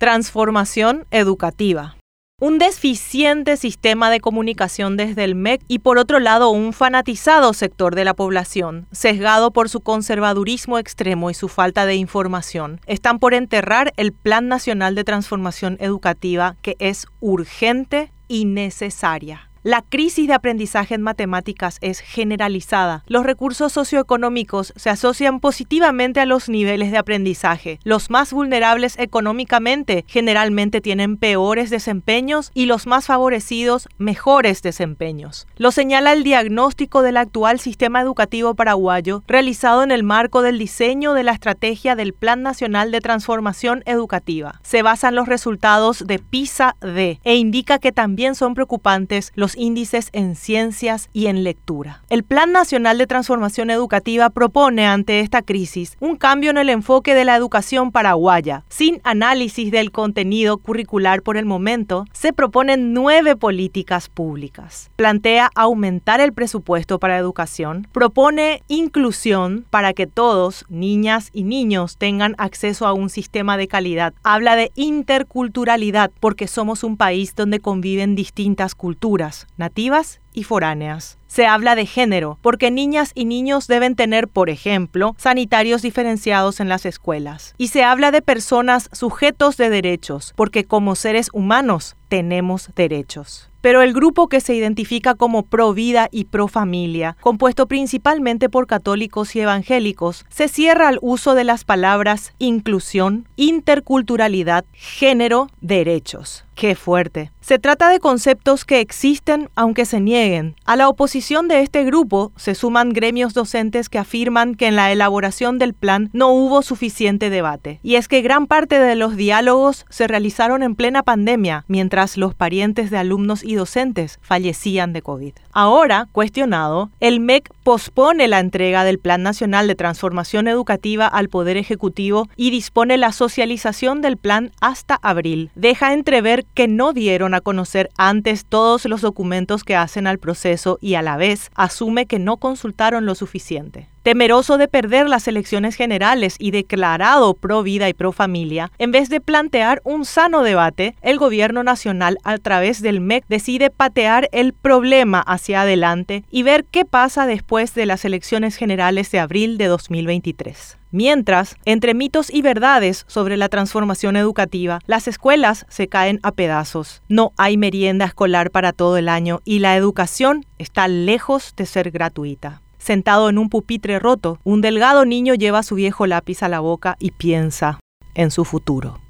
Transformación educativa. Un deficiente sistema de comunicación desde el MEC y por otro lado un fanatizado sector de la población, sesgado por su conservadurismo extremo y su falta de información, están por enterrar el Plan Nacional de Transformación Educativa que es urgente y necesaria. La crisis de aprendizaje en matemáticas es generalizada. Los recursos socioeconómicos se asocian positivamente a los niveles de aprendizaje. Los más vulnerables económicamente generalmente tienen peores desempeños y los más favorecidos mejores desempeños. Lo señala el diagnóstico del actual sistema educativo paraguayo realizado en el marco del diseño de la estrategia del Plan Nacional de Transformación Educativa. Se basan los resultados de PISA-D e indica que también son preocupantes los índices en ciencias y en lectura. El Plan Nacional de Transformación Educativa propone ante esta crisis un cambio en el enfoque de la educación paraguaya. Sin análisis del contenido curricular por el momento, se proponen nueve políticas públicas. Plantea aumentar el presupuesto para educación, propone inclusión para que todos, niñas y niños, tengan acceso a un sistema de calidad. Habla de interculturalidad porque somos un país donde conviven distintas culturas nativas y foráneas. Se habla de género, porque niñas y niños deben tener, por ejemplo, sanitarios diferenciados en las escuelas. Y se habla de personas sujetos de derechos, porque como seres humanos tenemos derechos. Pero el grupo que se identifica como pro vida y pro familia, compuesto principalmente por católicos y evangélicos, se cierra al uso de las palabras inclusión, interculturalidad, género, derechos. Qué fuerte. Se trata de conceptos que existen aunque se nieguen. A la oposición de este grupo se suman gremios docentes que afirman que en la elaboración del plan no hubo suficiente debate. Y es que gran parte de los diálogos se realizaron en plena pandemia, mientras los parientes de alumnos y docentes fallecían de COVID. Ahora, cuestionado, el MEC pospone la entrega del Plan Nacional de Transformación Educativa al Poder Ejecutivo y dispone la socialización del plan hasta abril. Deja entrever que no dieron a conocer antes todos los documentos que hacen al proceso y a la vez asume que no consultaron lo suficiente. Temeroso de perder las elecciones generales y declarado pro vida y pro familia, en vez de plantear un sano debate, el gobierno nacional a través del MEC decide patear el problema hacia adelante y ver qué pasa después de las elecciones generales de abril de 2023. Mientras, entre mitos y verdades sobre la transformación educativa, las escuelas se caen a pedazos. No hay merienda escolar para todo el año y la educación está lejos de ser gratuita. Sentado en un pupitre roto, un delgado niño lleva su viejo lápiz a la boca y piensa en su futuro.